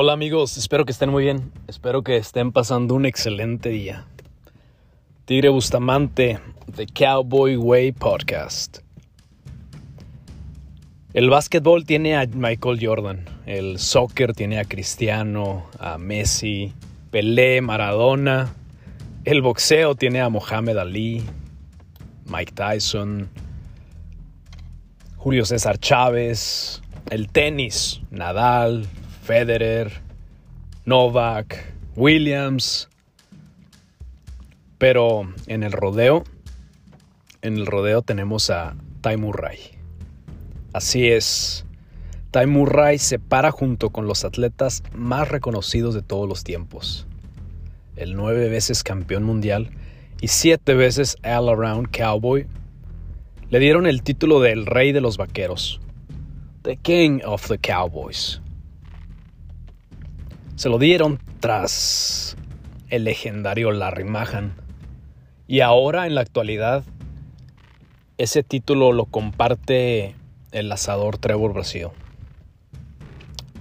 Hola amigos, espero que estén muy bien, espero que estén pasando un excelente día. Tigre Bustamante, The Cowboy Way Podcast. El básquetbol tiene a Michael Jordan, el soccer tiene a Cristiano, a Messi, Pelé, Maradona, el boxeo tiene a Mohamed Ali, Mike Tyson, Julio César Chávez, el tenis, Nadal, Federer, Novak, Williams. Pero en el rodeo, en el rodeo tenemos a Murray. Así es, Murray se para junto con los atletas más reconocidos de todos los tiempos. El nueve veces campeón mundial y siete veces All Around Cowboy le dieron el título de El Rey de los Vaqueros, The King of the Cowboys. Se lo dieron tras el legendario Larry Mahan. Y ahora en la actualidad ese título lo comparte el asador Trevor Brasil.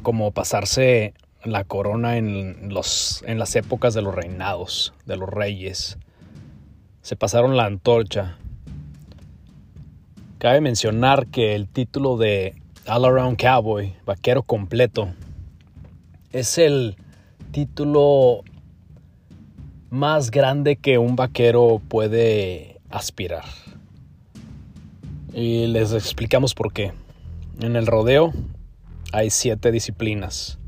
Como pasarse la corona en, los, en las épocas de los reinados, de los reyes. Se pasaron la antorcha Cabe mencionar que el título de All Around Cowboy, vaquero completo, es el título más grande que un vaquero puede aspirar. Y les explicamos por qué. En el rodeo hay siete disciplinas.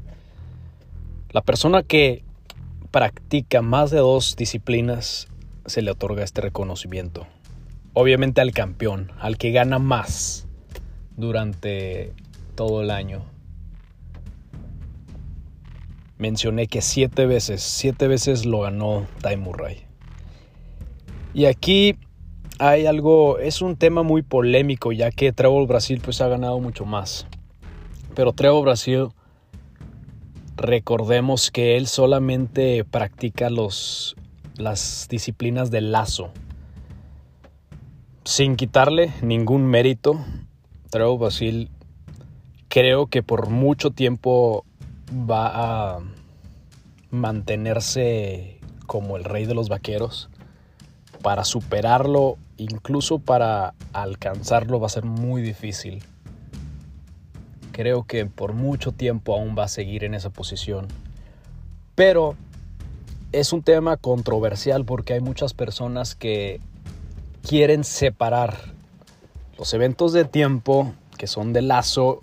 La persona que practica más de dos disciplinas se le otorga este reconocimiento obviamente al campeón, al que gana más durante todo el año. Mencioné que siete veces, siete veces lo ganó Ty Murray. Y aquí hay algo, es un tema muy polémico ya que Trevor Brasil pues ha ganado mucho más. Pero Trevor Brasil, recordemos que él solamente practica los, las disciplinas de lazo sin quitarle ningún mérito, Trevor Basil creo que por mucho tiempo va a mantenerse como el rey de los vaqueros. Para superarlo, incluso para alcanzarlo, va a ser muy difícil. Creo que por mucho tiempo aún va a seguir en esa posición. Pero es un tema controversial porque hay muchas personas que quieren separar los eventos de tiempo, que son de lazo,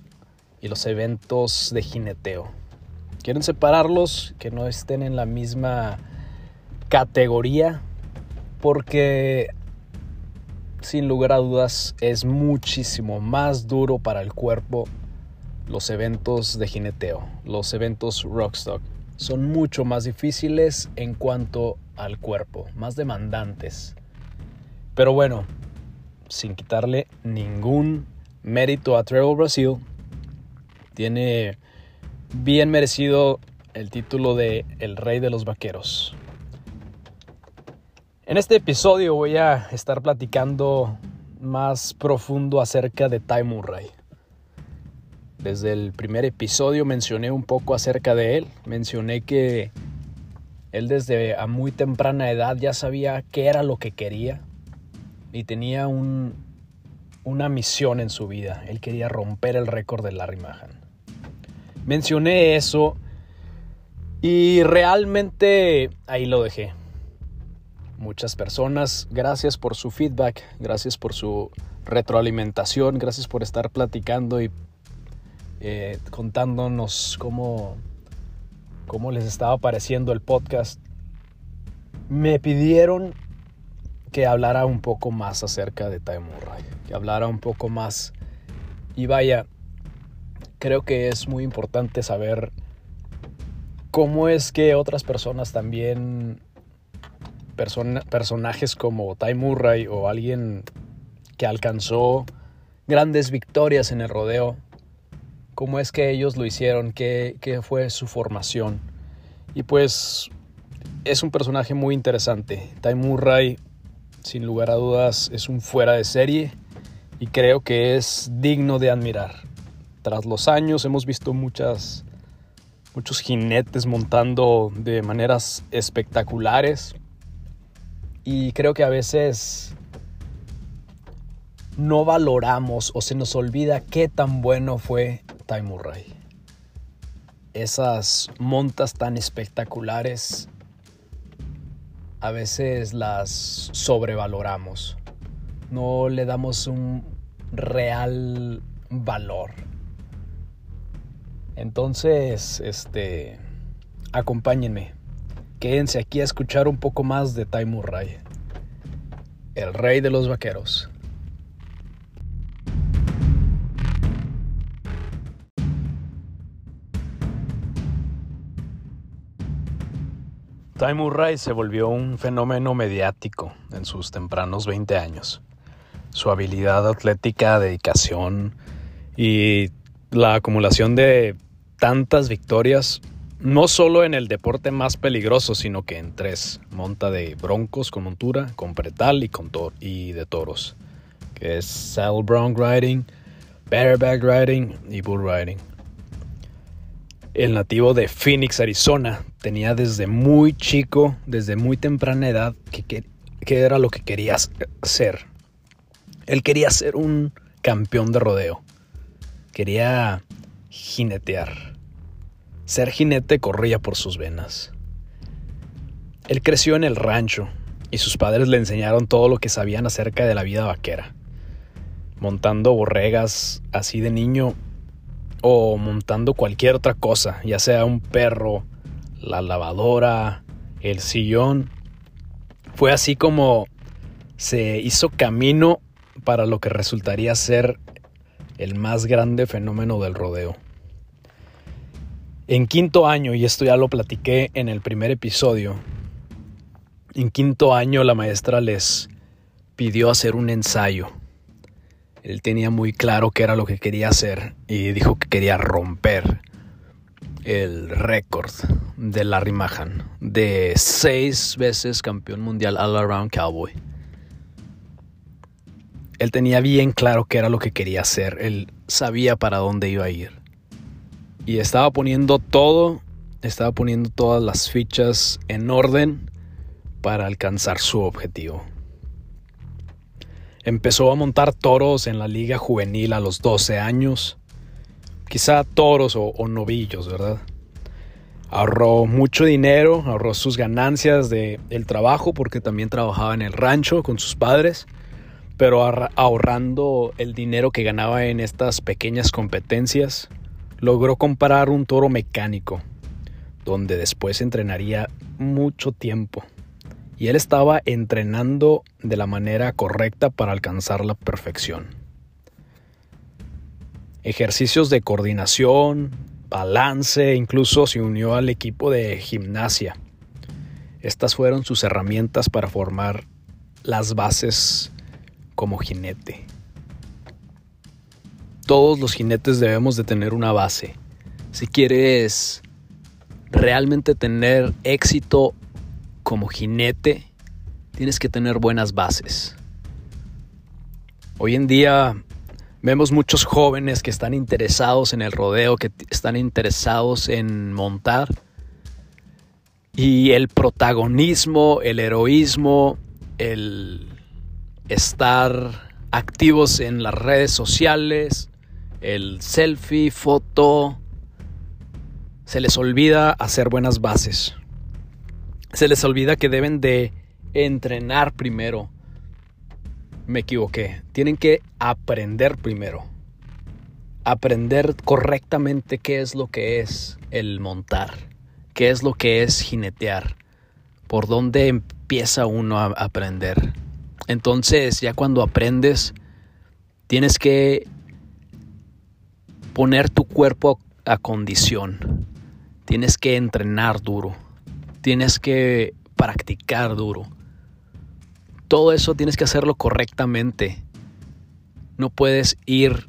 y los eventos de jineteo. Quieren separarlos, que no estén en la misma categoría, porque sin lugar a dudas es muchísimo más duro para el cuerpo los eventos de jineteo, los eventos rockstock. Son mucho más difíciles en cuanto al cuerpo, más demandantes. Pero bueno, sin quitarle ningún mérito a Trevor Brasil, tiene bien merecido el título de El Rey de los Vaqueros. En este episodio voy a estar platicando más profundo acerca de Ty Murray. Desde el primer episodio mencioné un poco acerca de él. Mencioné que él desde a muy temprana edad ya sabía qué era lo que quería y tenía una misión en su vida. Él quería romper el récord de Larry Mahan. Mencioné eso y realmente ahí lo dejé. Muchas personas, gracias por su feedback, gracias por su retroalimentación, gracias por estar platicando y eh, contándonos cómo, cómo les estaba pareciendo el podcast. Me pidieron que hablara un poco más acerca de Murray, que hablara un poco más. Y vaya, creo que es muy importante saber cómo es que otras personas también, personajes como Ty Murray o alguien que alcanzó grandes victorias en el rodeo, cómo es que ellos lo hicieron, qué, qué fue su formación. Y pues es un personaje muy interesante. Ty Murray sin lugar a dudas es un fuera de serie y creo que es digno de admirar. Tras los años hemos visto muchas muchos jinetes montando de maneras espectaculares. Y creo que a veces no valoramos o se nos olvida qué tan bueno fue Ty Murray. Esas montas tan espectaculares a veces las sobrevaloramos. No le damos un real valor. Entonces, este, acompáñenme. Quédense aquí a escuchar un poco más de Ty Murray, el rey de los vaqueros. Ty Murray se volvió un fenómeno mediático en sus tempranos 20 años. Su habilidad atlética, dedicación y la acumulación de tantas victorias, no solo en el deporte más peligroso, sino que en tres, monta de broncos con montura, con pretal y, con y de toros, que es saddle bronc riding, bareback riding y bull riding. El nativo de Phoenix, Arizona, tenía desde muy chico, desde muy temprana edad, que, era lo que quería ser. Él quería ser un campeón de rodeo. Quería jinetear. Ser jinete corría por sus venas. Él creció en el rancho y sus padres le enseñaron todo lo que sabían acerca de la vida vaquera. Montando borregas así de niño, o montando cualquier otra cosa, ya sea un perro, la lavadora, el sillón. Fue así como se hizo camino para lo que resultaría ser el más grande fenómeno del rodeo. En quinto año, y esto ya lo platiqué en el primer episodio, en quinto año la maestra les pidió hacer un ensayo él tenía muy claro qué era lo que quería hacer y dijo que quería romper el récord de Larry Mahan de seis veces campeón mundial all around cowboy. Él tenía bien claro qué era lo que quería hacer, él sabía para dónde iba a ir. Y estaba poniendo todo, estaba poniendo todas las fichas en orden para alcanzar su objetivo. Empezó a montar toros en la liga juvenil a los 12 años. Quizá toros o, novillos, ¿verdad? Ahorró mucho dinero, ahorró sus ganancias del el trabajo porque también trabajaba en el rancho con sus padres, pero ahorrando el dinero que ganaba en estas pequeñas competencias, logró comprar un toro mecánico, donde después entrenaría mucho tiempo y él estaba entrenando de la manera correcta para alcanzar la perfección. Ejercicios de coordinación, balance, incluso se unió al equipo de gimnasia. Estas fueron sus herramientas para formar las bases como jinete. Todos los jinetes debemos de tener una base. Si quieres realmente tener éxito como jinete tienes que tener buenas bases. Hoy en día vemos muchos jóvenes que están interesados en el rodeo, que están interesados en montar. Y el protagonismo, el heroísmo, el estar activos en las redes sociales, el selfie, foto, se les olvida hacer buenas bases se les olvida que deben de entrenar primero. Me equivoqué. Tienen que aprender primero. Aprender correctamente qué es lo que es el montar, qué es lo que es jinetear, por dónde empieza uno a aprender. Entonces, ya cuando aprendes, tienes que poner tu cuerpo a condición. Tienes que entrenar duro tienes que practicar duro. Todo eso tienes que hacerlo correctamente. No puedes ir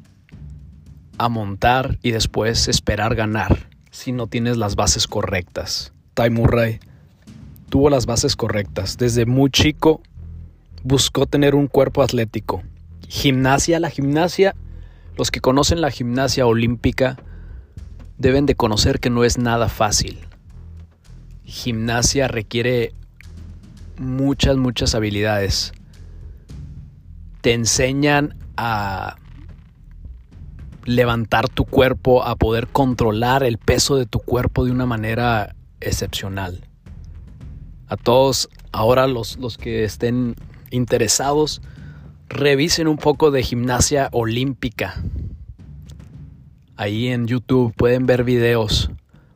a montar y después esperar ganar si no tienes las bases correctas. Ty Murray tuvo las bases correctas. Desde muy chico buscó tener un cuerpo atlético. Gimnasia, la gimnasia, los que conocen la gimnasia olímpica deben de conocer que no es nada fácil. Gimnasia requiere muchas, muchas habilidades. Te enseñan a levantar tu cuerpo, a poder controlar el peso de tu cuerpo de una manera excepcional. A todos, ahora los, los que estén interesados, revisen un poco de gimnasia olímpica. Ahí en YouTube pueden ver videos.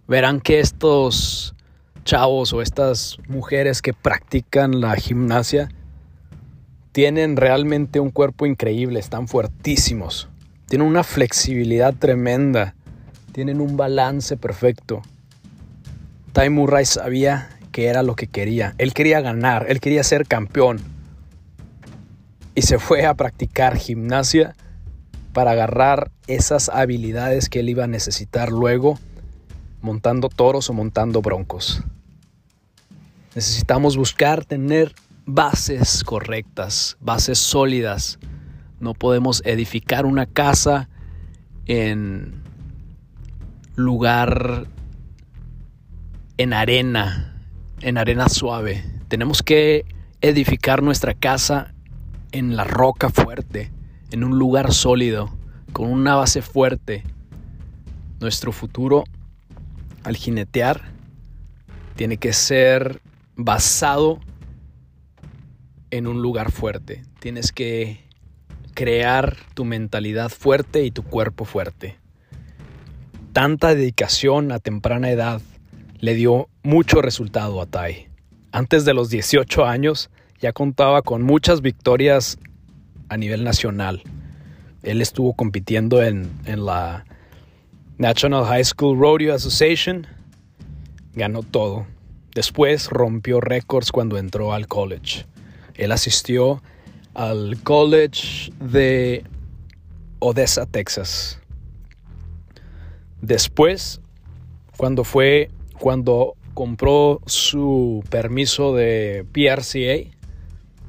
Verán que estos chavos o estas mujeres que practican la gimnasia tienen realmente un cuerpo increíble, están fuertísimos, tienen una flexibilidad tremenda, tienen un balance perfecto. Ty Murray sabía que era lo que quería, él quería ganar, él quería ser campeón y se fue a practicar gimnasia para agarrar esas habilidades que él iba a necesitar luego montando toros o montando broncos. Necesitamos buscar tener bases correctas, bases sólidas. No podemos edificar una casa en lugar en arena, en arena suave. Tenemos que edificar nuestra casa en la roca fuerte, en un lugar sólido, con una base fuerte. Nuestro futuro al jinetear tiene que ser basado en un lugar fuerte. Tienes que crear tu mentalidad fuerte y tu cuerpo fuerte. Tanta dedicación a temprana edad le dio mucho resultado a Tai. Antes de los 18 años ya contaba con muchas victorias a nivel nacional. Él estuvo compitiendo en, en la National High School Rodeo Association. Ganó todo. Después rompió récords cuando entró al college. Él asistió al college de Odessa, Texas. Después, cuando fue, cuando compró su permiso de PRCA,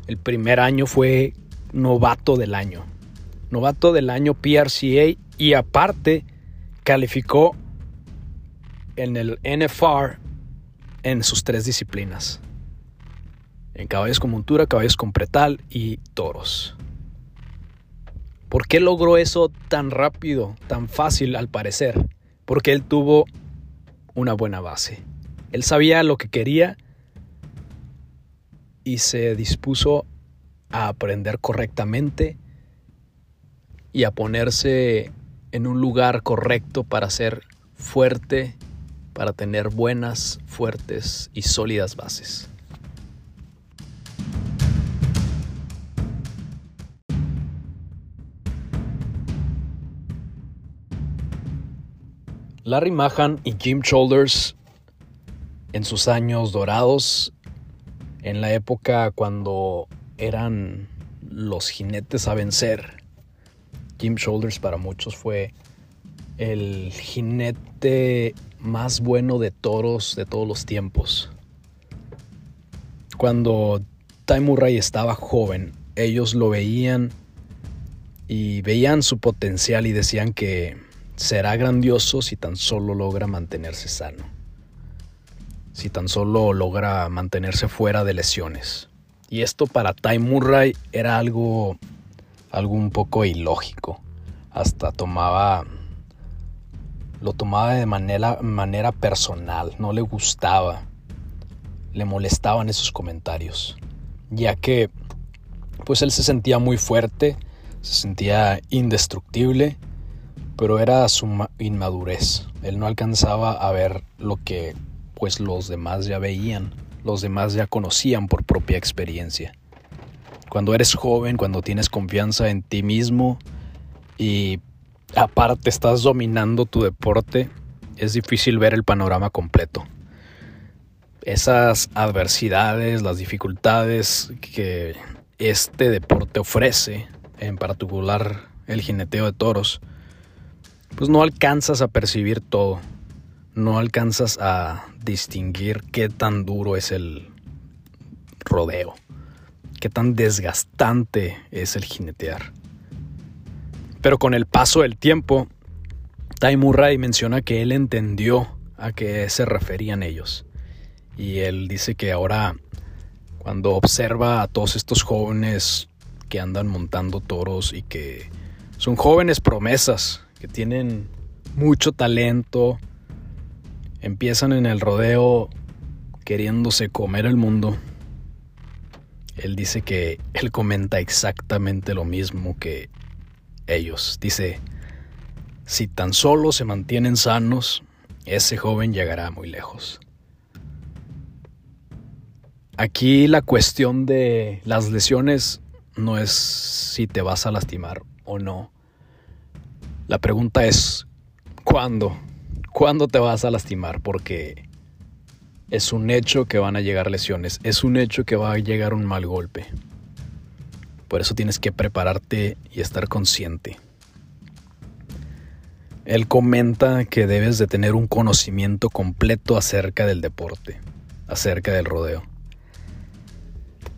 el primer año fue novato del año. Novato del año PRCA y aparte calificó en el NFR en sus tres disciplinas. En caballos con montura, caballos con pretal y toros. ¿Por qué logró eso tan rápido, tan fácil al parecer? Porque él tuvo una buena base. Él sabía lo que quería y se dispuso a aprender correctamente y a ponerse en un lugar correcto para ser fuerte para tener buenas, fuertes y sólidas bases. Larry Mahan y Jim Shoulders en sus años dorados, en la época cuando eran los jinetes a vencer. Jim Shoulders para muchos fue el jinete más bueno de toros de todos los tiempos. Cuando Ty Murray estaba joven, ellos lo veían y veían su potencial y decían que será grandioso si tan solo logra mantenerse sano, si tan solo logra mantenerse fuera de lesiones. Y esto para Ty Murray era algo, algo un poco ilógico. Hasta tomaba lo tomaba de manera, manera personal, no le gustaba, le molestaban esos comentarios, ya que pues él se sentía muy fuerte, se sentía indestructible, pero era su inmadurez. Él no alcanzaba a ver lo que pues los demás ya veían, los demás ya conocían por propia experiencia. Cuando eres joven, cuando tienes confianza en ti mismo y aparte estás dominando tu deporte, es difícil ver el panorama completo. Esas adversidades, las dificultades que este deporte ofrece, en particular el jineteo de toros, pues no alcanzas a percibir todo, no alcanzas a distinguir qué tan duro es el rodeo, qué tan desgastante es el jinetear. Pero con el paso del tiempo, Ty Murray menciona que él entendió a qué se referían ellos. Y él dice que ahora, cuando observa a todos estos jóvenes que andan montando toros y que son jóvenes promesas, que tienen mucho talento, empiezan en el rodeo queriéndose comer el mundo. Él dice que él comenta exactamente lo mismo que ellos. Dice, si tan solo se mantienen sanos, ese joven llegará muy lejos. Aquí la cuestión de las lesiones no es si te vas a lastimar o no. La pregunta es, ¿cuándo? ¿Cuándo te vas a lastimar? Porque es un hecho que van a llegar lesiones, es un hecho que va a llegar un mal golpe. Por eso tienes que prepararte y estar consciente. Él comenta que debes de tener un conocimiento completo acerca del deporte, acerca del rodeo.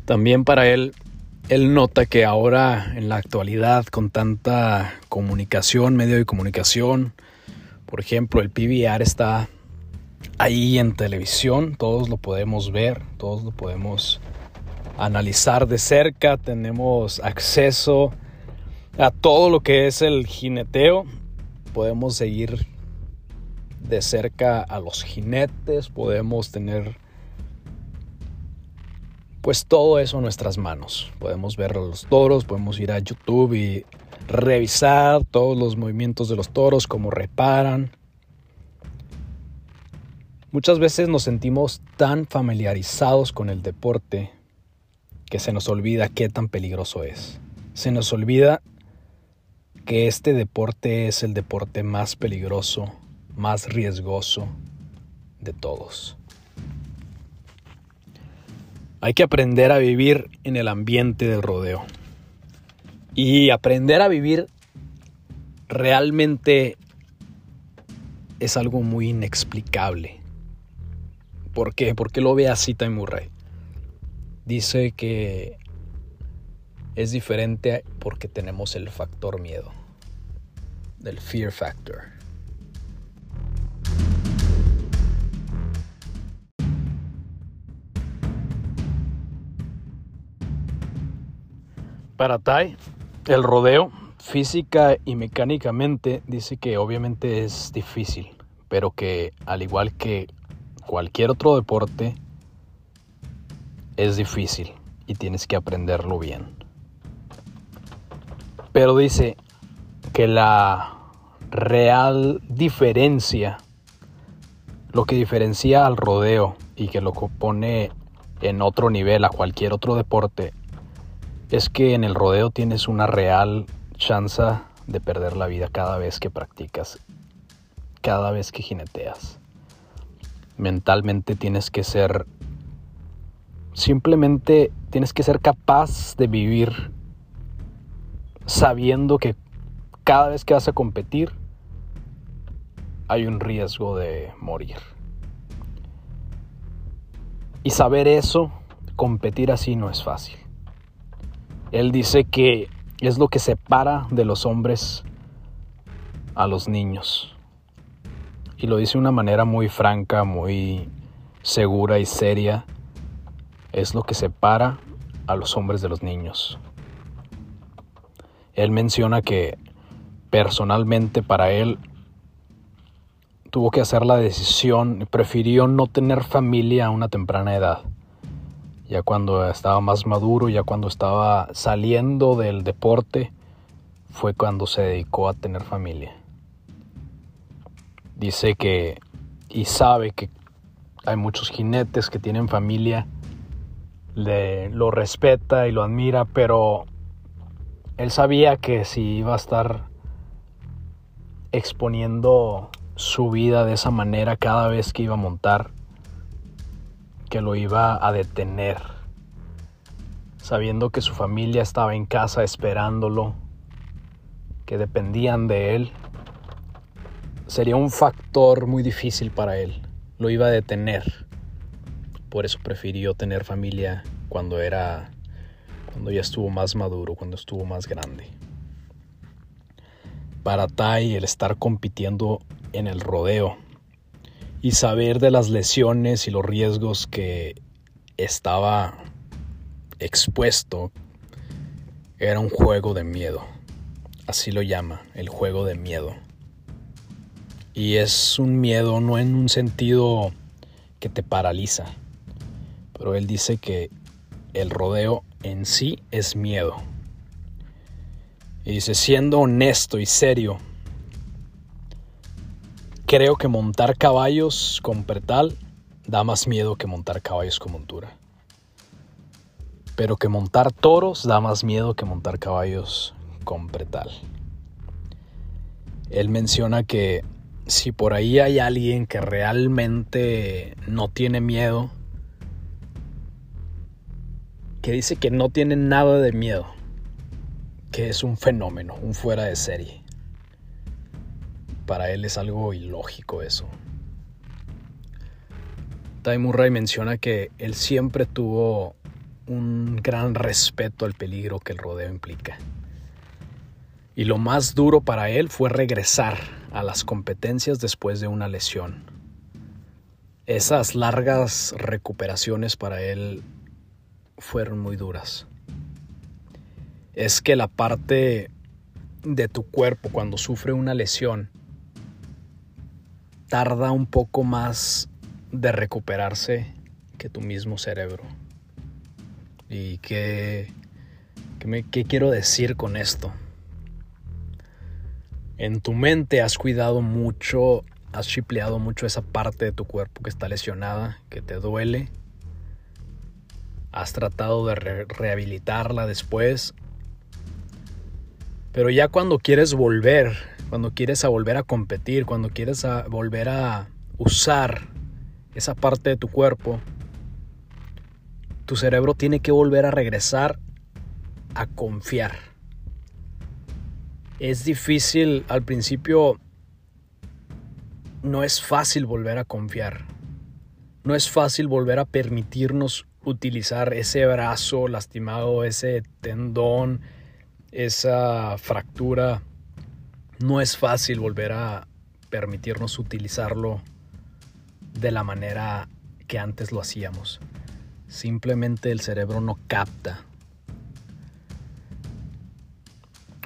También para él, él nota que ahora en la actualidad con tanta comunicación, medio de comunicación, por ejemplo, el PBR está ahí en televisión, todos lo podemos ver, todos lo podemos analizar de cerca, tenemos acceso a todo lo que es el jineteo podemos seguir de cerca a los jinetes, podemos tener pues todo eso en nuestras manos. Podemos ver a los toros, podemos ir a YouTube y revisar todos los movimientos de los toros, cómo reparan. Muchas veces nos sentimos tan familiarizados con el deporte que se nos olvida qué tan peligroso es. Se nos olvida que este deporte es el deporte más peligroso, más riesgoso de todos. Hay que aprender a vivir en el ambiente del rodeo. Y aprender a vivir realmente es algo muy inexplicable. ¿Por qué? Porque lo ve así Murray. Dice que es diferente porque tenemos el factor miedo, del fear factor. Para Tai, el rodeo, física y mecánicamente, dice que obviamente es difícil, pero que al igual que cualquier otro deporte, es difícil y tienes que aprenderlo bien. Pero dice que la real diferencia, lo que diferencia al rodeo y que lo pone en otro nivel a cualquier otro deporte, es que en el rodeo tienes una real chance de perder la vida cada vez que practicas, cada vez que jineteas. Mentalmente tienes que ser, simplemente tienes que ser capaz de vivir sabiendo que cada vez que vas a competir hay un riesgo de morir. Y saber eso, competir así no es fácil. Él dice que es lo que separa de los hombres a los niños. Y lo dice de una manera muy franca, muy segura y seria. Es lo que separa a los hombres de los niños. Él menciona que personalmente para él tuvo que hacer la decisión, prefirió no tener familia a una temprana edad. Ya cuando estaba más maduro, ya cuando estaba saliendo del deporte, fue cuando se dedicó a tener familia. Dice que y sabe que hay muchos jinetes que tienen familia, le, lo respeta y lo admira, pero él sabía que si iba a estar exponiendo su vida de esa manera cada vez que iba a montar, que lo iba a detener, sabiendo que su familia estaba en casa esperándolo, que dependían de él, sería un factor muy difícil para él, lo iba a detener. Por eso prefirió tener familia cuando era cuando ya estuvo más maduro, cuando estuvo más grande. para Tai el estar compitiendo en el rodeo y saber de las lesiones y los riesgos que estaba expuesto era un juego de miedo. Así lo llama, el juego de miedo. Y es un miedo no en un sentido que te paraliza, pero él dice que el rodeo en sí es miedo. Y dice, siendo honesto y serio, creo que montar caballos con pretal da más miedo que montar caballos con montura. Pero que montar toros da más miedo que montar caballos con pretal. Él menciona que si por ahí hay alguien que realmente no tiene miedo, que dice que no tiene nada de miedo, que es un fenómeno, un fuera de serie. Para él es algo ilógico eso. Ty Murray menciona que él siempre tuvo un gran respeto al peligro que el rodeo implica. Y lo más duro para él fue regresar a las competencias después de una lesión. Esas largas recuperaciones para él fueron muy duras. Es que la parte de tu cuerpo cuando sufre una lesión tarda un poco más de recuperarse que tu mismo cerebro. ¿Y qué, qué, quiero decir con esto? En tu mente has cuidado mucho, has chipleado mucho esa parte de tu cuerpo que está lesionada, que te duele. Has tratado de rehabilitarla después. Pero ya cuando quieres volver, cuando quieres volver a competir, cuando quieres volver a usar esa parte de tu cuerpo, tu cerebro tiene que volver a regresar a confiar. Es difícil al principio, no es fácil volver a confiar. No es fácil volver a permitirnos utilizar ese brazo lastimado, ese tendón, esa fractura. No es fácil volver a permitirnos utilizarlo de la manera que antes lo hacíamos. Simplemente el cerebro no capta.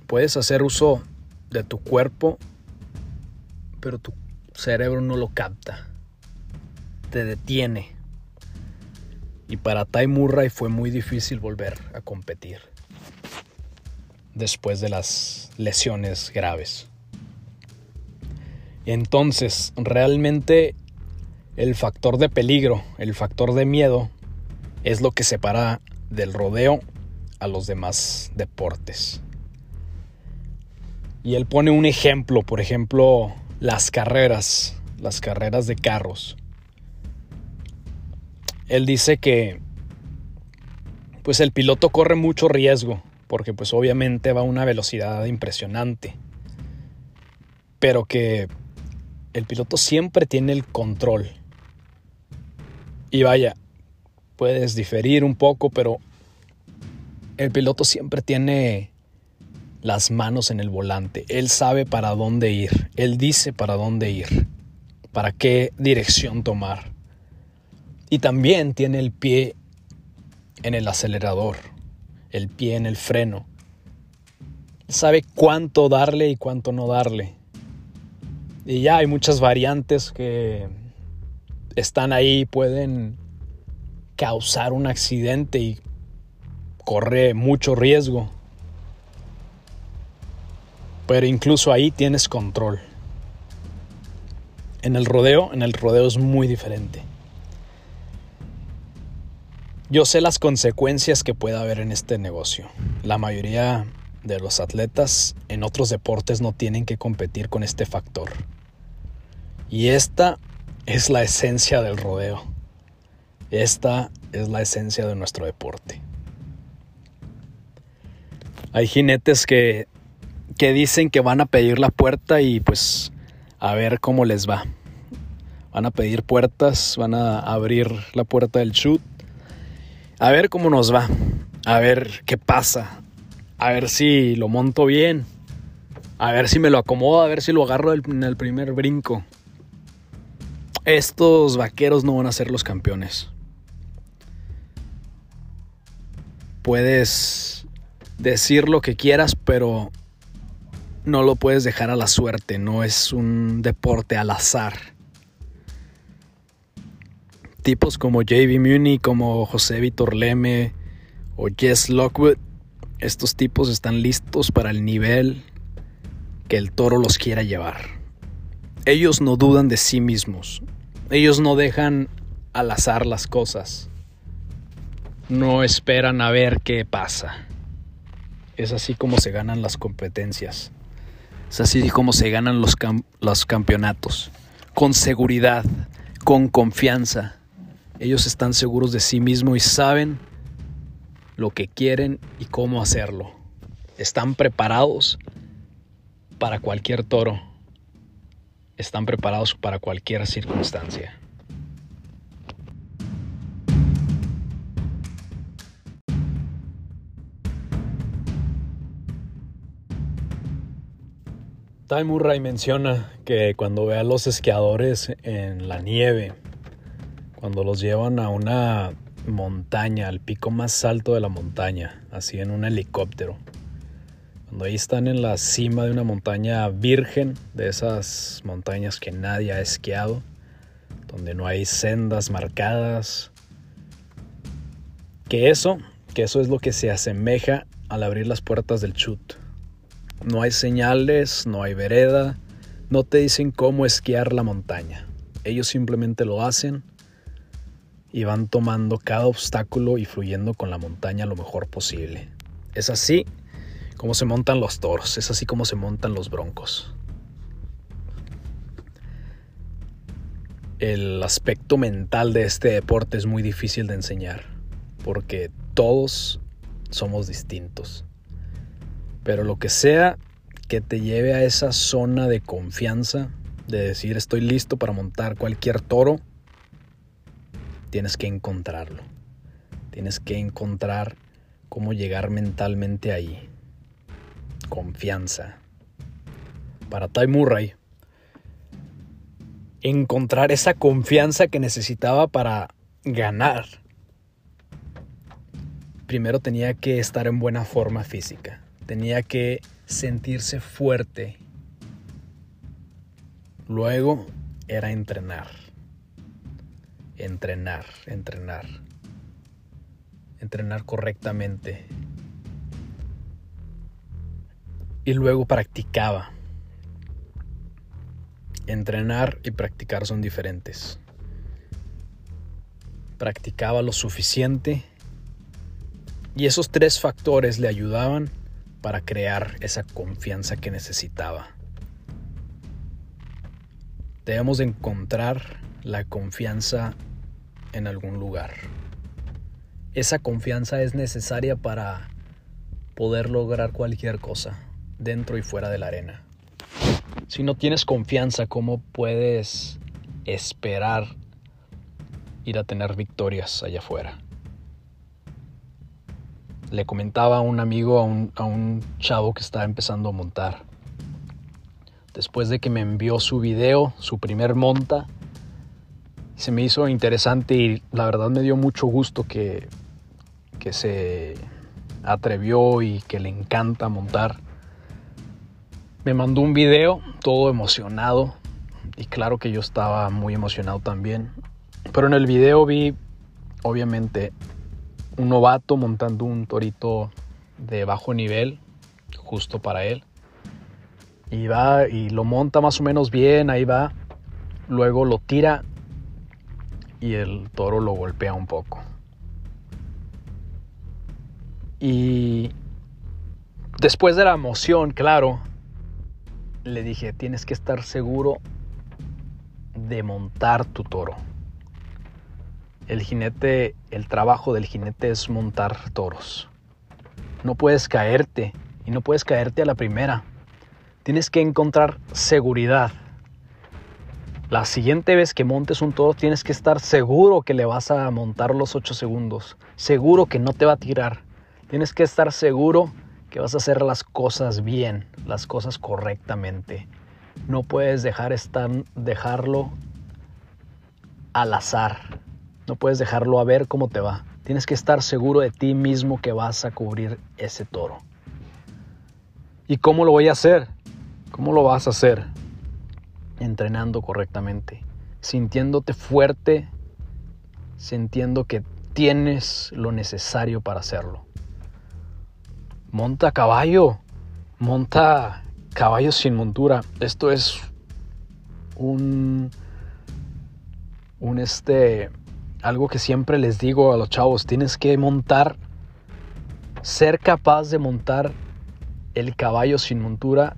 Puedes hacer uso de tu cuerpo, pero tu cerebro no lo capta. Te detiene. Y para Ty Murray fue muy difícil volver a competir después de las lesiones graves. Entonces, realmente el factor de peligro, el factor de miedo, es lo que separa del rodeo a los demás deportes. Y él pone un ejemplo, por ejemplo, las carreras, las carreras de carros. Él dice que pues el piloto corre mucho riesgo, porque pues obviamente va a una velocidad impresionante. Pero que el piloto siempre tiene el control. Y vaya, puedes diferir un poco, pero el piloto siempre tiene las manos en el volante. Él sabe para dónde ir. Él dice para dónde ir. Para qué dirección tomar. Y también tiene el pie en el acelerador. El pie en el freno. Sabe cuánto darle y cuánto no darle. Y ya hay muchas variantes que están ahí, pueden causar un accidente y corre mucho riesgo. Pero incluso ahí tienes control. En el rodeo, en el rodeo es muy diferente. Yo sé las consecuencias que puede haber en este negocio. La mayoría de los atletas en otros deportes no tienen que competir con este factor. Y esta es la esencia del rodeo. Esta es la esencia de nuestro deporte. Hay jinetes que, que dicen que van a pedir la puerta y pues a ver cómo les va. Van a pedir puertas, van a abrir la puerta del chute. A ver cómo nos va. A ver qué pasa. A ver si lo monto bien. A ver si me lo acomodo, a ver si lo agarro en el primer brinco. Estos vaqueros no van a ser los campeones. Puedes decir lo que quieras, pero no lo puedes dejar a la suerte. No es un deporte al azar. Tipos como JB Muni, como José Vitor Leme o Jess Lockwood, estos tipos están listos para el nivel que el toro los quiera llevar. Ellos no dudan de sí mismos. Ellos no dejan al azar las cosas. No esperan a ver qué pasa. Es así como se ganan las competencias. Es así como se ganan los, los campeonatos. Con seguridad, con confianza. Ellos están seguros de sí mismos y saben lo que quieren y cómo hacerlo. Están preparados para cualquier toro. Están preparados para cualquier circunstancia. Ty Murray menciona que cuando ve a los esquiadores en la nieve, cuando los llevan a una montaña, al pico más alto de la montaña, así en un helicóptero, cuando ahí están en la cima de una montaña virgen, de esas montañas que nadie ha esquiado, donde no hay sendas marcadas, que eso, que eso es lo que se asemeja al abrir las puertas del chut. No hay señales, no hay vereda, no te dicen cómo esquiar la montaña. Ellos simplemente lo hacen y van tomando cada obstáculo y fluyendo con la montaña lo mejor posible. Es así cómo se montan los toros, es así como se montan los broncos. El aspecto mental de este deporte es muy difícil de enseñar, porque todos somos distintos. Pero lo que sea que te lleve a esa zona de confianza, de decir estoy listo para montar cualquier toro, tienes que encontrarlo. Tienes que encontrar cómo llegar mentalmente ahí confianza. Para Ty Murray, encontrar esa confianza que necesitaba para ganar. Primero tenía que estar en buena forma física, tenía que sentirse fuerte. Luego era entrenar, entrenar, entrenar, entrenar correctamente, y luego practicaba. Entrenar y practicar son diferentes. Practicaba lo suficiente y esos tres factores le ayudaban para crear esa confianza que necesitaba. Debemos encontrar la confianza en algún lugar. Esa confianza es necesaria para poder lograr cualquier cosa dentro y fuera de la arena. Si no tienes confianza, ¿cómo puedes esperar ir a tener victorias allá afuera? Le comentaba a un amigo, a un, a un chavo que estaba empezando a montar. Después de que me envió su video, su primer monta, se me hizo interesante y la verdad me dio mucho gusto que, que se atrevió y que le encanta montar me mandó un video todo emocionado y claro que yo estaba muy emocionado también. Pero en el video vi obviamente un novato montando un torito de bajo nivel justo para él. Y va y lo monta más o menos bien, ahí va. Luego lo tira y el toro lo golpea un poco. Y después de la emoción, claro, le dije, tienes que estar seguro de montar tu toro. El jinete, el trabajo del jinete es montar toros. No puedes caerte y no puedes caerte a la primera. Tienes que encontrar seguridad. La siguiente vez que montes un toro tienes que estar seguro que le vas a montar los 8 segundos. Seguro que no te va a tirar. Tienes que estar seguro que vas a hacer las cosas bien, las cosas correctamente. No puedes dejar estar, dejarlo al azar. No puedes dejarlo a ver cómo te va. Tienes que estar seguro de ti mismo que vas a cubrir ese toro. ¿Y cómo lo voy a hacer? ¿Cómo lo vas a hacer? Entrenando correctamente, sintiéndote fuerte, sintiendo que tienes lo necesario para hacerlo. Monta caballo, monta caballo sin montura. Esto es un, un este, algo que siempre les digo a los chavos, tienes que montar, ser capaz de montar el caballo sin montura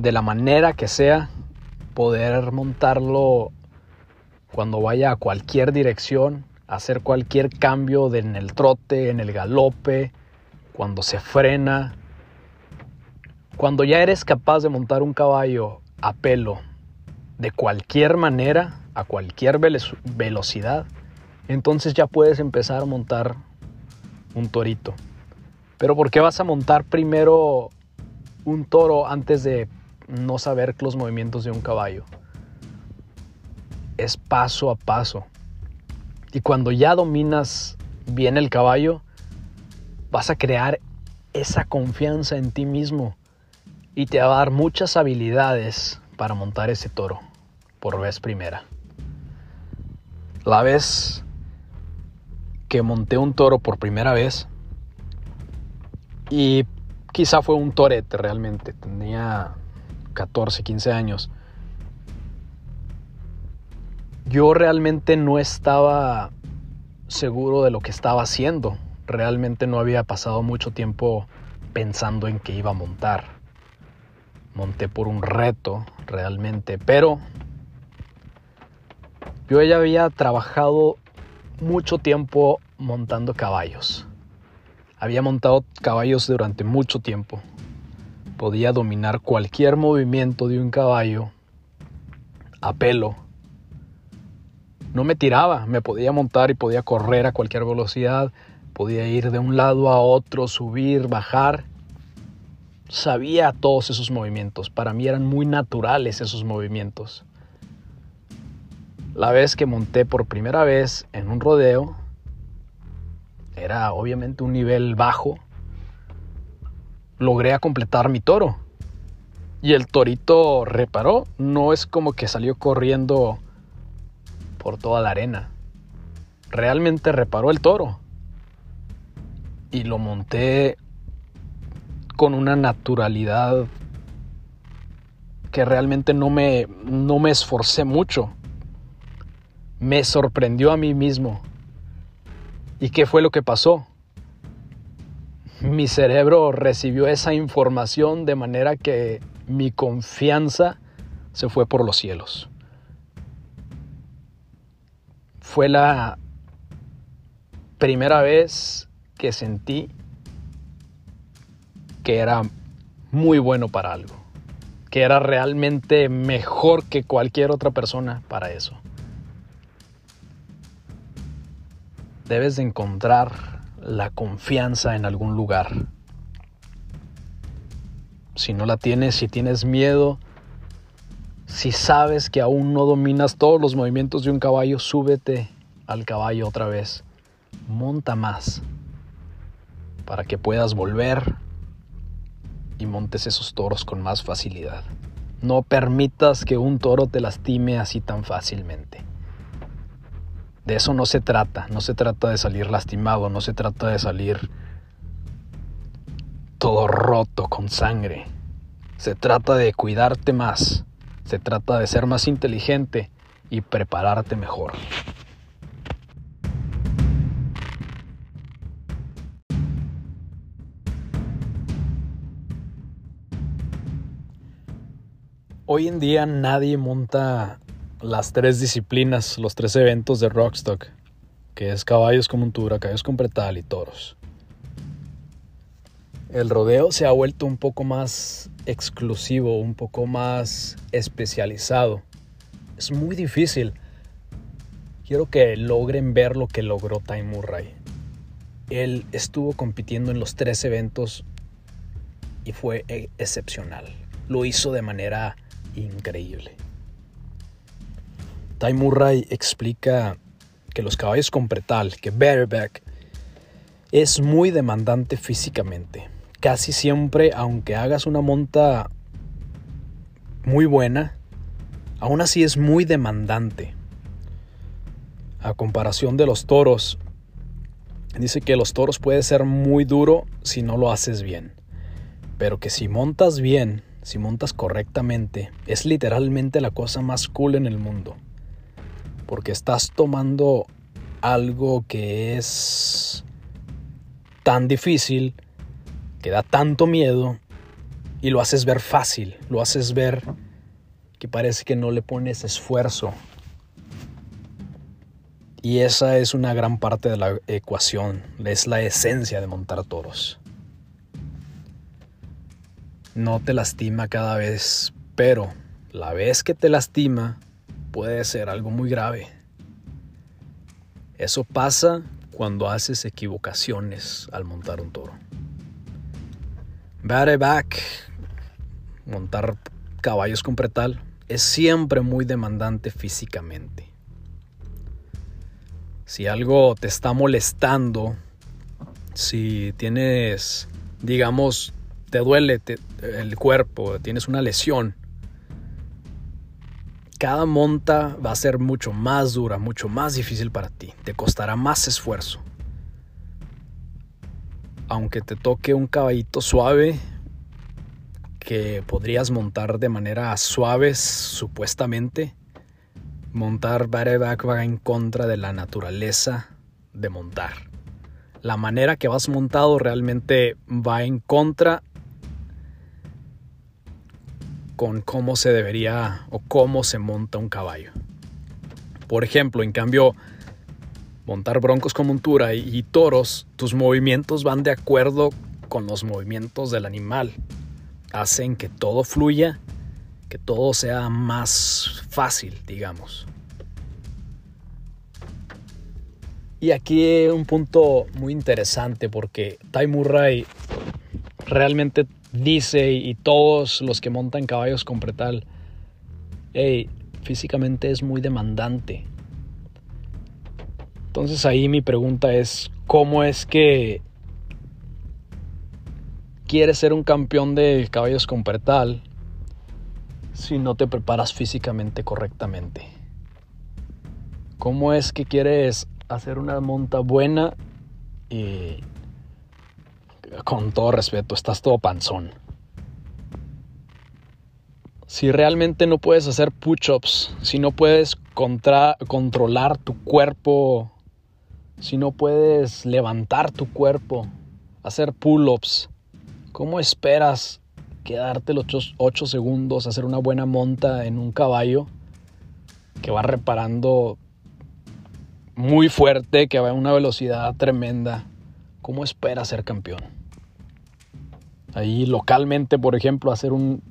de la manera que sea, poder montarlo cuando vaya a cualquier dirección, hacer cualquier cambio en el trote, en el galope, cuando se frena. Cuando ya eres capaz de montar un caballo a pelo de cualquier manera, a cualquier velocidad, entonces ya puedes empezar a montar un torito. Pero ¿por qué vas a montar primero un toro antes de no saber los movimientos de un caballo? Es paso a paso. Y cuando ya dominas bien el caballo, vas a crear esa confianza en ti mismo y te va a dar muchas habilidades para montar ese toro por vez primera. La vez que monté un toro por primera vez, y quizá fue un torete realmente. Tenía 14, 15 años. Yo realmente no estaba seguro de lo que estaba haciendo. Realmente no había pasado mucho tiempo pensando en que iba a montar. Monté por un reto, realmente. Pero yo ya había trabajado mucho tiempo montando caballos. Había montado caballos durante mucho tiempo. Podía dominar cualquier movimiento de un caballo a pelo. No me tiraba, me podía montar y podía correr a cualquier velocidad, podía ir de un lado a otro, subir, bajar. Sabía todos esos movimientos, para mí eran muy naturales esos movimientos. La vez que monté por primera vez en un rodeo, era obviamente un nivel bajo, logré completar mi toro. Y el torito reparó, no es como que salió corriendo por toda la arena. Realmente reparó el toro. Y lo monté con una naturalidad que realmente no me, no me esforcé mucho. Me sorprendió a mí mismo ¿Y qué fue lo que pasó? Mi cerebro recibió esa información de manera que mi confianza se fue por los cielos. Fue la primera vez que sentí que era muy bueno para algo, que era realmente mejor que cualquier otra persona para eso. debes de encontrar la confianza en algún lugar. Si no la tienes, si tienes miedo, si sabes que aún no dominas todos los movimientos de un caballo, súbete al caballo otra vez. Monta más para que puedas volver y montes esos toros con más facilidad. No permitas que un toro te lastime así tan fácilmente. De eso no se trata, no se trata de salir lastimado, no se trata de salir todo roto con sangre. Se trata de cuidarte más, se trata de ser más inteligente y prepararte mejor. Hoy en día nadie monta las tres disciplinas, los tres eventos de Rockstock, que es caballos con montura, caballos con pretal y toros. El rodeo se ha vuelto un poco más exclusivo, un poco más especializado. Es muy difícil. Quiero que logren ver lo que logró Time Murray. él estuvo compitiendo en los tres eventos y fue e, excepcional. Lo hizo de manera increíble. Ty Murray explica que los caballos con pretal, que bareback, es muy demandante físicamente. Casi siempre, aunque hagas una monta muy buena, aún así es muy demandante. A comparación de los toros, dice que los toros puede ser muy duro si no lo haces bien, pero que si montas bien, si montas correctamente, es literalmente la cosa más cool en el mundo. Porque estás tomando algo que es tan difícil, que da tanto miedo, y lo haces ver fácil, lo haces ver que parece que no le pones esfuerzo. Y esa es una gran parte de la ecuación, es la esencia de montar toros. No te lastima cada vez, pero la vez que te lastima puede ser algo muy grave. Eso pasa cuando haces equivocaciones al montar un toro. Bareback, montar caballos con pretal, es siempre muy demandante físicamente. Si algo te está molestando, si tienes, digamos, te duele el cuerpo, tienes una lesión, cada monta va a ser mucho más dura, mucho más difícil para ti. Te costará más esfuerzo. Aunque te toque un caballito suave, que podrías montar de manera suave, supuestamente, montar bareback va en contra de la naturaleza de montar. La manera que vas montado realmente va en contra con cómo se debería o cómo se monta un caballo. Por ejemplo, en cambio, montar broncos con montura y, y toros, tus movimientos van de acuerdo con los movimientos del animal hacen que todo fluya, que todo sea más fácil, digamos. Y aquí un punto muy interesante porque Ty Murray realmente dice y todos los que montan caballos con pretal, hey, físicamente es muy demandante. Entonces ahí mi pregunta es, ¿cómo es que quieres ser un campeón de caballos con pretal si no te preparas físicamente correctamente? ¿Cómo es que quieres hacer una monta buena y con todo respeto, estás todo panzón? Si realmente no puedes hacer push-ups, si no puedes controlar tu cuerpo, si no puedes levantar tu cuerpo, hacer pull-ups, ¿Cómo esperas quedarte los 8 segundos, hacer una buena monta en un caballo que va reparando muy fuerte, que va a una velocidad tremenda? ¿Cómo esperas ser campeón? Ahí localmente, por ejemplo, hacer un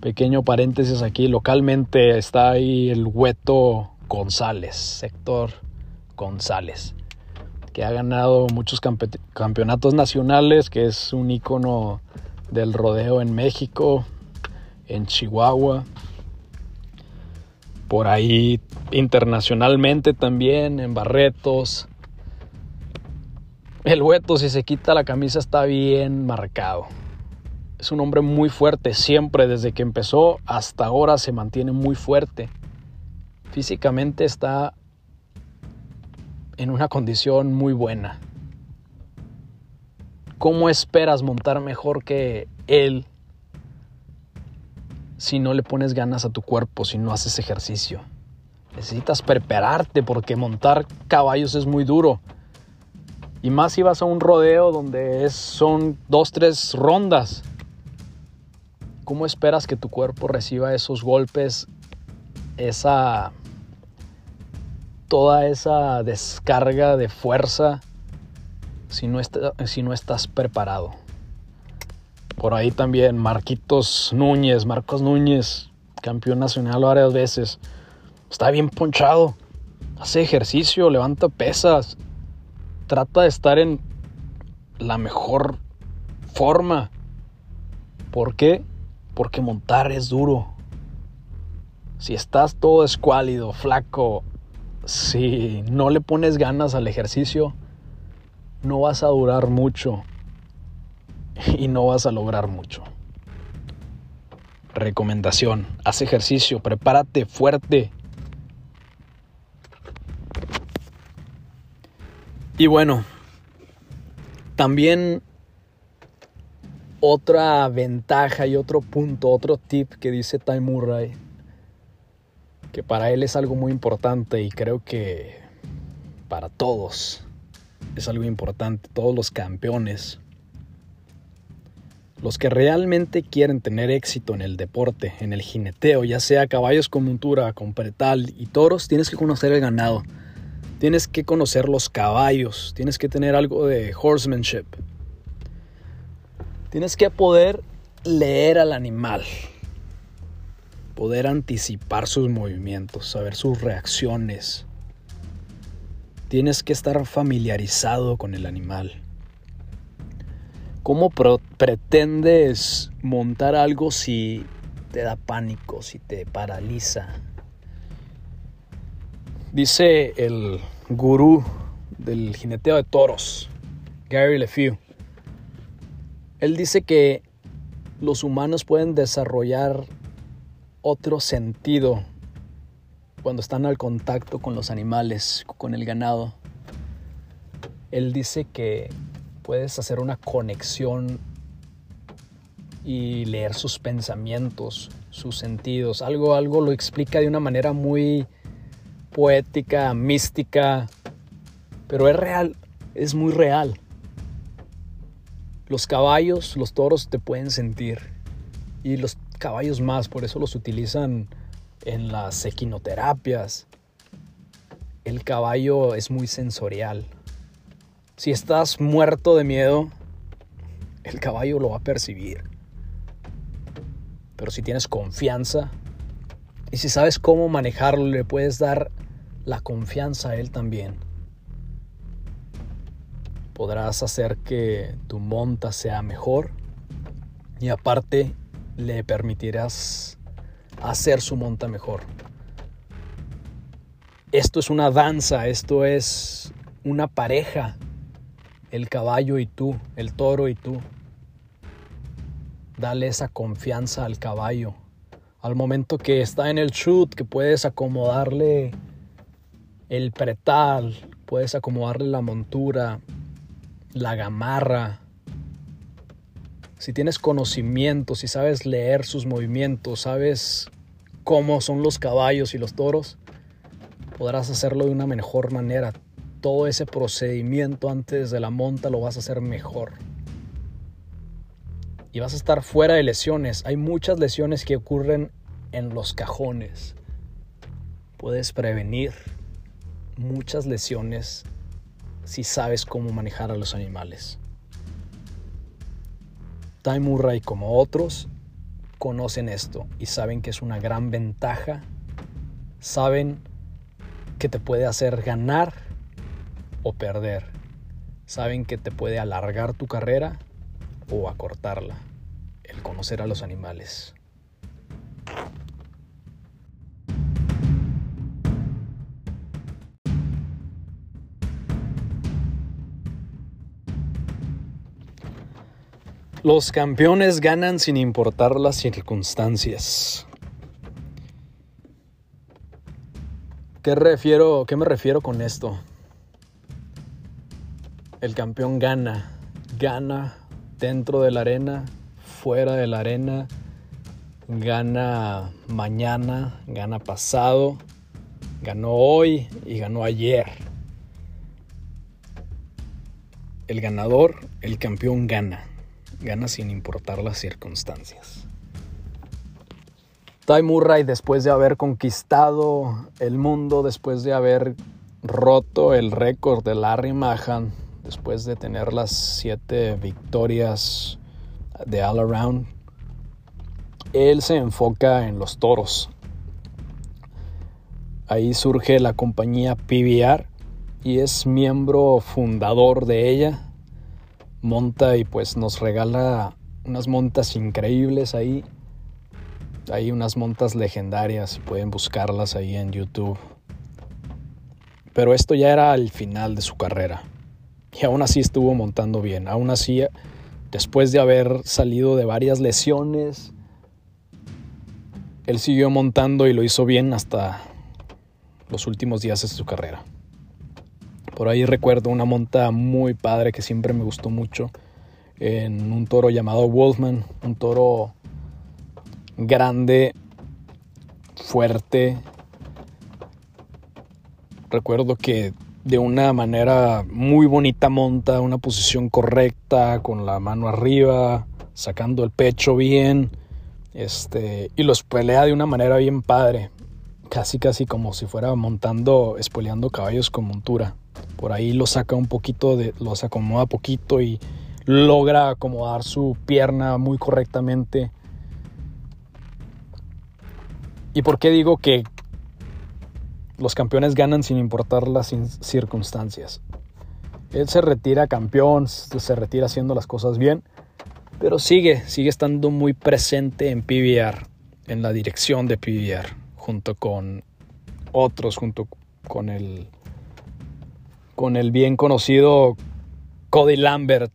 pequeño paréntesis aquí, localmente está ahí el Hueto González, Héctor González que ha ganado muchos campeonatos nacionales, que es un ícono del rodeo en México, en Chihuahua, por ahí internacionalmente también, en Barretos. El hueto, si se quita la camisa, está bien marcado. Es un hombre muy fuerte, siempre, desde que empezó hasta ahora se mantiene muy fuerte. Físicamente está en una condición muy buena. ¿Cómo esperas montar mejor que él si no le pones ganas a tu cuerpo, si no haces ejercicio? Necesitas prepararte porque montar caballos es muy duro. Y más si vas a un rodeo donde son dos, tres rondas. ¿Cómo esperas que tu cuerpo reciba esos golpes, esa toda esa descarga de fuerza si no, si no estás preparado. Por ahí también Marquitos Núñez, Marcos Núñez, campeón nacional varias veces. Está bien ponchado. Hace ejercicio, levanta pesas. Trata de estar en la mejor forma. ¿Por qué? Porque montar es duro. Si estás todo escuálido, flaco, si no le pones ganas al ejercicio, no vas a durar mucho y no vas a lograr mucho. Recomendación, haz ejercicio, prepárate fuerte. Y bueno, también otra ventaja y otro punto, otro tip que dice Ty Murray, que para él es algo muy importante y creo que para todos es algo importante, todos los campeones, los que realmente quieren tener éxito en el deporte, en el jineteo, ya sea caballos con montura, con pretal y toros, tienes que conocer el ganado, tienes que conocer los caballos, tienes que tener algo de horsemanship, Tienes que poder leer al animal, poder anticipar sus movimientos, saber sus reacciones. Tienes que estar familiarizado con el animal. ¿Cómo pretendes montar algo si te da pánico, si te paraliza? Dice el gurú del jineteo de toros, Gary LeFew. Él dice que los humanos pueden desarrollar otro sentido cuando están al contacto con los animales, con el ganado. Él dice que puedes hacer una conexión y leer sus pensamientos, sus sentidos. Algo, algo lo explica de una manera muy poética, mística, pero es real, es muy real. Los caballos, los toros te pueden sentir. Y los caballos más, por eso los utilizan en las equinoterapias. El caballo es muy sensorial. Si estás muerto de miedo, el caballo lo va a percibir. Pero si tienes confianza y si sabes cómo manejarlo, le puedes dar la confianza a él también podrás hacer que tu monta sea mejor y aparte le permitirás hacer su monta mejor. Esto es una danza, esto es una pareja, el caballo y tú, el toro y tú. Dale esa confianza al caballo. Al momento que está en el shoot, que puedes acomodarle el pretal, puedes acomodarle la montura, la gamarra, si tienes conocimiento, si sabes leer sus movimientos, sabes cómo son los caballos y los toros, podrás hacerlo de una mejor manera. Todo ese procedimiento antes de la monta lo vas a hacer mejor. Y vas a estar fuera de lesiones. Hay muchas lesiones que ocurren en los cajones. Puedes prevenir muchas lesiones si sabes cómo manejar a los animales. Ty Murray como otros conocen esto y saben que es una gran ventaja, saben que te puede hacer ganar o perder, saben que te puede alargar tu carrera o acortarla, el conocer a los animales. Los campeones ganan sin importar las circunstancias. ¿Qué, refiero, ¿Qué me refiero con esto? El campeón gana, gana dentro de la arena, fuera de la arena, gana mañana, gana pasado, ganó hoy y ganó ayer. El ganador, el campeón gana gana sin importar las circunstancias. Ty Murray, después de haber conquistado el mundo, después de haber roto el récord de Larry Mahan, después de tener las siete victorias de All Around, él se enfoca en los toros. Ahí surge la compañía PBR y es miembro fundador de ella. Monta y pues nos regala unas montas increíbles ahí. Hay unas montas legendarias, pueden buscarlas ahí en YouTube. Pero esto ya era el final de su carrera. Y aún así estuvo montando bien. Aún así, después de haber salido de varias lesiones, él siguió montando y lo hizo bien hasta los últimos días de su carrera. Por ahí recuerdo una monta muy padre que siempre me gustó mucho en un toro llamado Wolfman, un toro grande, fuerte. Recuerdo que de una manera muy bonita monta, una posición correcta, con la mano arriba, sacando el pecho bien, este, y los pelea de una manera bien padre, casi casi como si fuera montando, espoleando caballos con montura. Por ahí lo saca un poquito, de, los acomoda poquito y logra acomodar su pierna muy correctamente. ¿Y por qué digo que los campeones ganan sin importar las circunstancias? Él se retira campeón, se retira haciendo las cosas bien, pero sigue, sigue estando muy presente en PBR, en la dirección de PBR, junto con otros, junto con el, con el bien conocido Cody Lambert,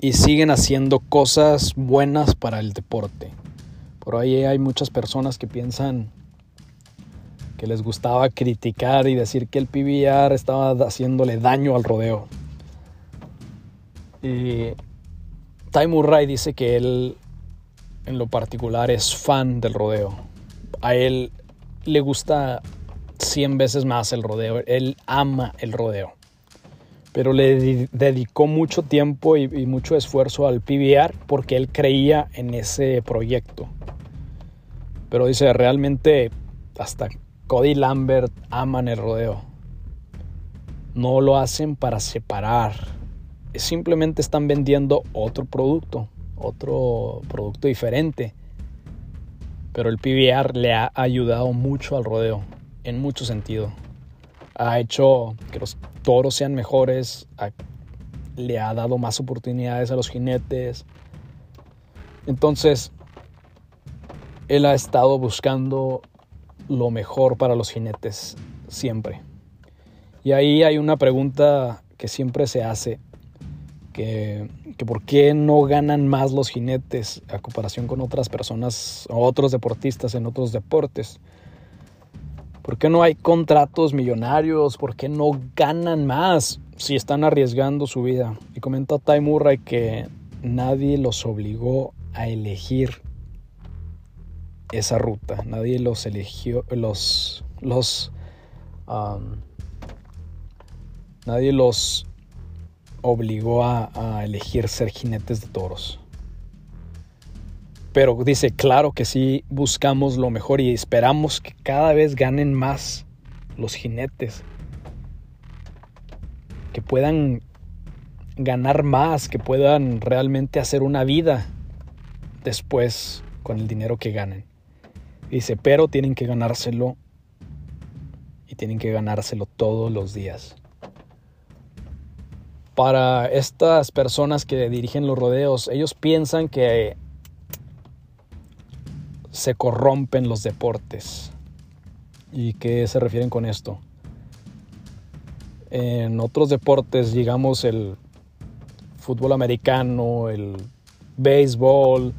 y siguen haciendo cosas buenas para el deporte. Por ahí hay muchas personas que piensan que les gustaba criticar y decir que el PBR estaba haciéndole daño al rodeo. Y Ty Murray dice que él en lo particular es fan del rodeo. A él le gusta 100 veces más el rodeo. Él ama el rodeo pero le dedicó mucho tiempo y, mucho esfuerzo al PBR porque él creía en ese proyecto. Pero dice, realmente hasta Cody Lambert aman el rodeo. No lo hacen para separar. Simplemente están vendiendo otro producto, otro producto diferente. Pero el PBR le ha ayudado mucho al rodeo, en mucho sentido ha hecho que los toros sean mejores, le ha dado más oportunidades a los jinetes. Entonces, él ha estado buscando lo mejor para los jinetes siempre. Y ahí hay una pregunta que siempre se hace, que, que, por qué no ganan más los jinetes a comparación con otras personas o otros deportistas en otros deportes. ¿Por qué no hay contratos millonarios? ¿Por qué no ganan más si están arriesgando su vida? Y comenta Ty Murray que nadie los obligó a elegir esa ruta. Nadie los eligió, los, los, nadie los obligó a elegir ser jinetes de toros. Pero dice, claro que sí, buscamos lo mejor y esperamos que cada vez ganen más los jinetes. Que puedan ganar más, que puedan realmente hacer una vida después con el dinero que ganen. Dice, pero tienen que ganárselo y tienen que ganárselo todos los días. Para estas personas que dirigen los rodeos, ellos piensan que se corrompen los deportes. ¿Y qué se refieren con esto? En otros deportes, digamos el fútbol americano, el béisbol,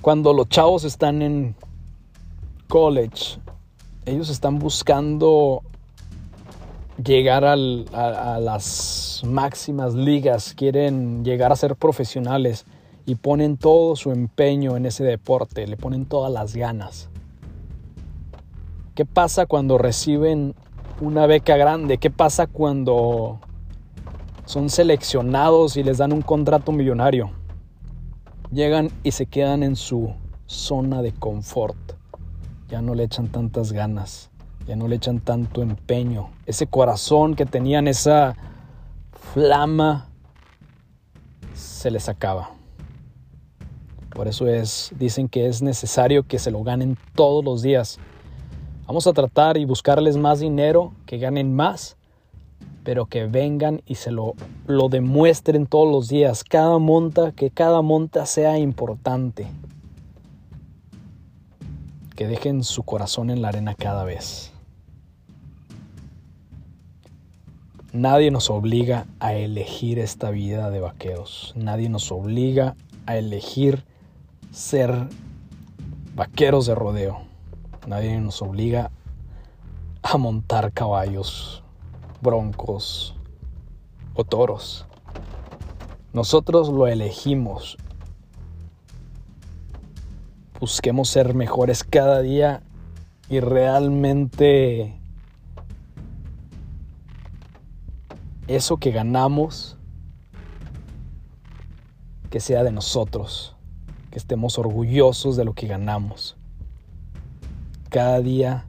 cuando los chavos están en college, ellos están buscando llegar a, a, las máximas ligas, quieren llegar a ser profesionales y ponen todo su empeño en ese deporte, le ponen todas las ganas. ¿Qué pasa cuando reciben una beca grande? ¿Qué pasa cuando son seleccionados y les dan un contrato millonario? Llegan y se quedan en su zona de confort. Ya no le echan tantas ganas, ya no le echan tanto empeño. Ese corazón que tenían, esa flama, se les acaba. Por eso es, dicen que es necesario que se lo ganen todos los días. Vamos a tratar y buscarles más dinero, que ganen más, pero que vengan y se lo, lo demuestren todos los días. Cada monta, que cada monta sea importante. Que dejen su corazón en la arena cada vez. Nadie nos obliga a elegir esta vida de vaqueros. Nadie nos obliga a elegir ser vaqueros de rodeo. Nadie nos obliga a montar caballos, broncos o toros. Nosotros lo elegimos. Busquemos ser mejores cada día y realmente eso que ganamos, que sea de nosotros, estemos orgullosos de lo que ganamos. Cada día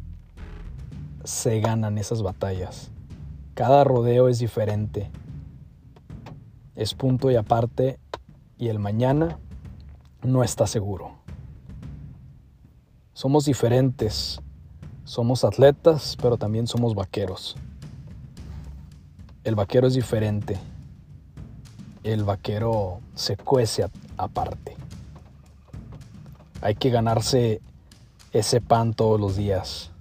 se ganan esas batallas. Cada rodeo es diferente. Es punto y aparte y el mañana no está seguro. Somos diferentes. Somos atletas, pero también somos vaqueros. El vaquero es diferente. El vaquero se cuece aparte. Hay que ganarse ese pan todos los días.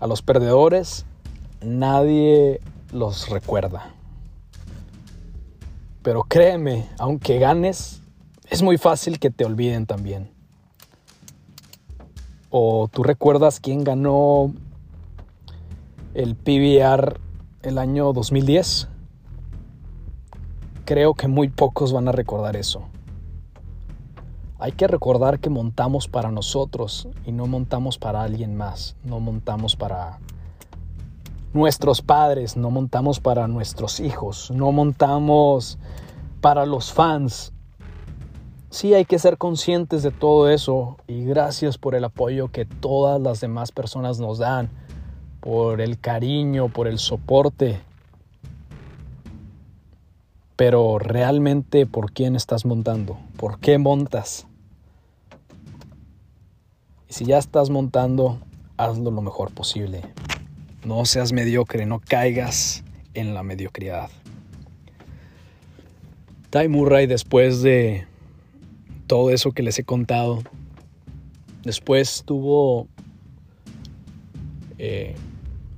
A los perdedores nadie los recuerda. Pero créeme, aunque ganes, es muy fácil que te olviden también. ¿O tú recuerdas quién ganó el PBR el año 2010. Creo que muy pocos van a recordar eso. Hay que recordar que montamos para nosotros y no montamos para alguien más, no montamos para nuestros padres, no montamos para nuestros hijos, no montamos para los fans. Sí hay que ser conscientes de todo eso y gracias por el apoyo que todas las demás personas nos dan por el cariño, por el soporte. Pero realmente, ¿por quién estás montando? ¿Por qué montas? Y si ya estás montando, hazlo lo mejor posible. No seas mediocre, no caigas en la mediocridad. Ty Murray, después de todo eso que les he contado, después tuvo eh,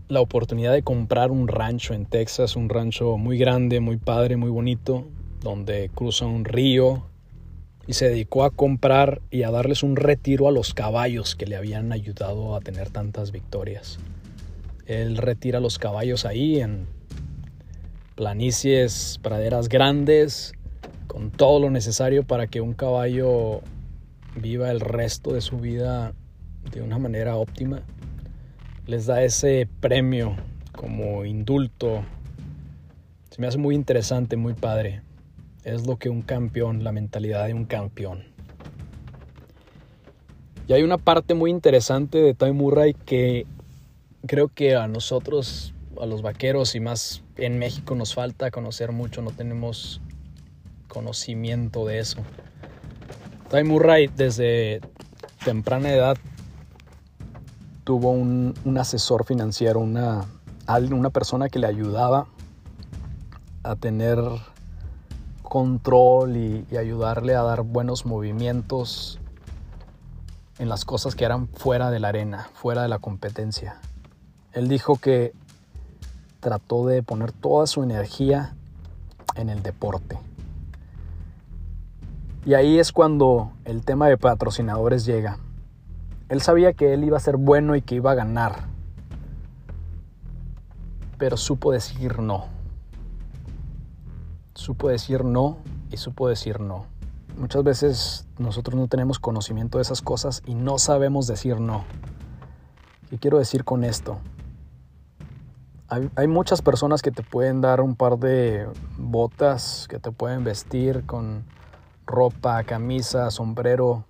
la oportunidad de comprar un rancho en Texas, un rancho muy grande, muy padre, muy bonito, donde cruza un río y se dedicó a comprar y a darles un retiro a los caballos que le habían ayudado a tener tantas victorias. Él retira los caballos ahí en planicies, praderas grandes, con todo lo necesario para que un caballo viva el resto de su vida de una manera óptima les da ese premio como indulto. Se me hace muy interesante, muy padre. Es lo que un campeón, la mentalidad de un campeón. Y hay una parte muy interesante de Ty Murray que creo que a nosotros, a los vaqueros y más en México nos falta conocer mucho, no tenemos conocimiento de eso. Ty Murray desde temprana edad tuvo un, asesor financiero, una, una persona que le ayudaba a tener control y, y, ayudarle a dar buenos movimientos en las cosas que eran fuera de la arena, fuera de la competencia. Él dijo que trató de poner toda su energía en el deporte. Y ahí es cuando el tema de patrocinadores llega. Él sabía que él iba a ser bueno y que iba a ganar. Pero supo decir no. Supo decir no y supo decir no. Muchas veces nosotros no tenemos conocimiento de esas cosas y no sabemos decir no. ¿Qué quiero decir con esto? Hay, hay, muchas personas que te pueden dar un par de botas, que te pueden vestir con ropa, camisa, sombrero,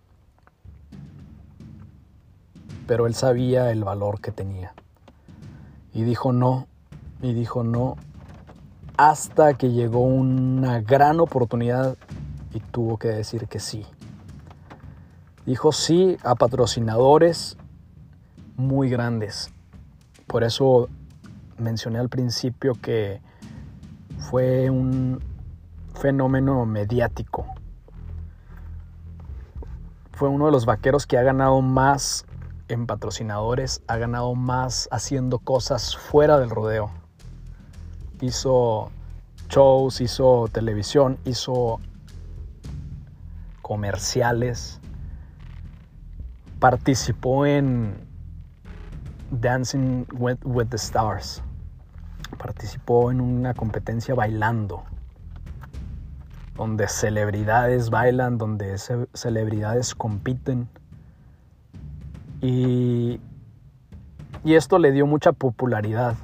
pero él sabía el valor que tenía. Y dijo no, y dijo no, hasta que llegó una gran oportunidad y tuvo que decir que sí. Dijo sí a patrocinadores muy grandes. Por eso mencioné al principio que fue un fenómeno mediático. Fue uno de los vaqueros que ha ganado más en patrocinadores, ha ganado más haciendo cosas fuera del rodeo. Hizo shows, hizo televisión, hizo comerciales, participó en Dancing with, the Stars, participó en una competencia bailando, donde celebridades bailan, donde celebridades compiten. Y, y esto le dio mucha popularidad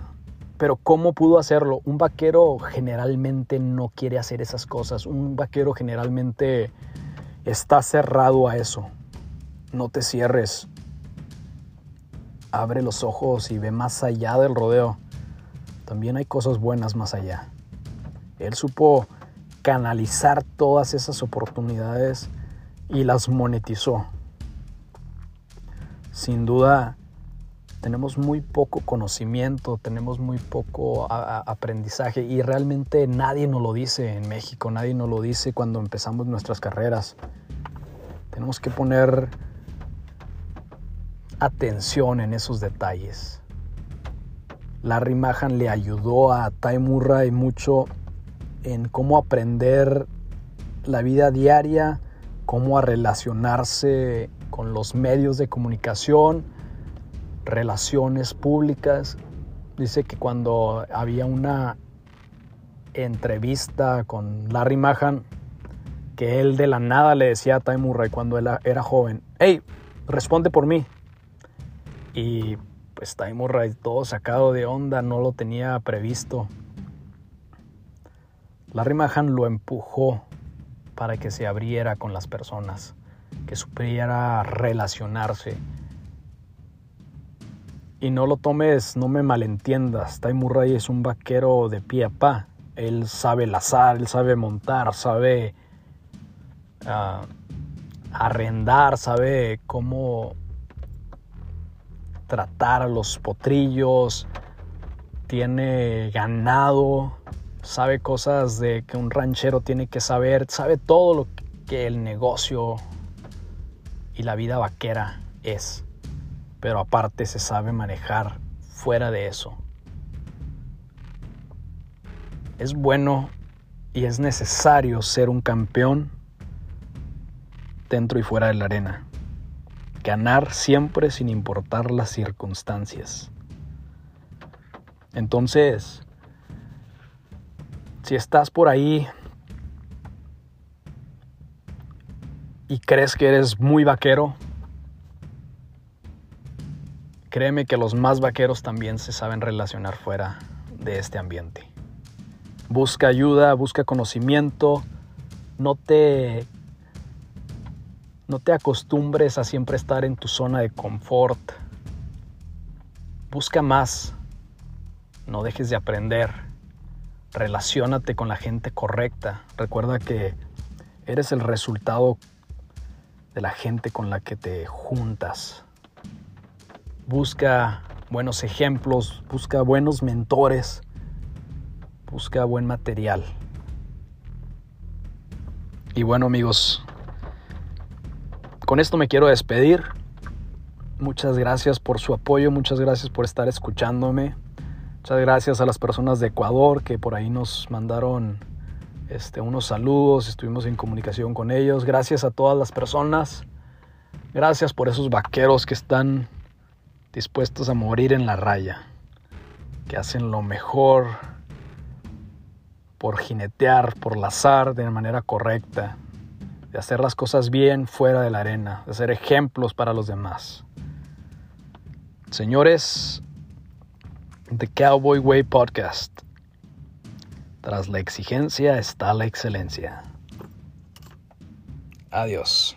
pero ¿cómo pudo hacerlo? Un vaquero generalmente no quiere hacer esas cosas. Un vaquero generalmente está cerrado a eso. No te cierres. Abre los ojos y ve más allá del rodeo. También hay cosas buenas más allá. Él supo canalizar todas esas oportunidades y las monetizó. Sin duda, tenemos muy poco conocimiento, tenemos muy poco aprendizaje y realmente nadie nos lo dice en México, nadie nos lo dice cuando empezamos nuestras carreras. Tenemos que poner atención en esos detalles. Larry Mahan le ayudó a Ty Murray mucho en cómo aprender la vida diaria, cómo a relacionarse con los medios de comunicación, relaciones públicas. Dice que cuando había una entrevista con Larry Mahan, que él de la nada le decía a Ty Murray cuando él era joven, hey, responde por mí. Y pues Ty Murray todo sacado de onda, no lo tenía previsto. Larry Mahan lo empujó para que se abriera con las personas, que supiera relacionarse y no lo tomes, no me malentiendas. Ty es un vaquero de pie a pa. Él sabe lazar, él sabe montar, sabe ah, arrendar, sabe cómo tratar a los potrillos, tiene ganado, sabe cosas de que un ranchero tiene que saber, sabe todo lo que el negocio y la vida vaquera es pero aparte se sabe manejar fuera de eso. Es bueno y es necesario ser un campeón dentro y fuera de la arena. Ganar siempre sin importar las circunstancias. Entonces, si estás por ahí y crees que eres muy vaquero, Créeme que los más vaqueros también se saben relacionar fuera de este ambiente. Busca ayuda, busca conocimiento, no te no te acostumbres a siempre estar en tu zona de confort. Busca más. No dejes de aprender. Relaciónate con la gente correcta. Recuerda que eres el resultado de la gente con la que te juntas busca buenos ejemplos, busca buenos mentores, busca buen material. Y bueno amigos, con esto me quiero despedir. Muchas gracias por su apoyo, muchas gracias por estar escuchándome. Muchas gracias a las personas de Ecuador que por ahí nos mandaron este, unos saludos, estuvimos en comunicación con ellos. Gracias a todas las personas. Gracias por esos vaqueros que están dispuestos a morir en la raya, que hacen lo mejor por jinetear, por lazar de manera correcta, de hacer las cosas bien fuera de la arena, de ser ejemplos para los demás. Señores, The Cowboy Way Podcast. Tras la exigencia está la excelencia. Adiós.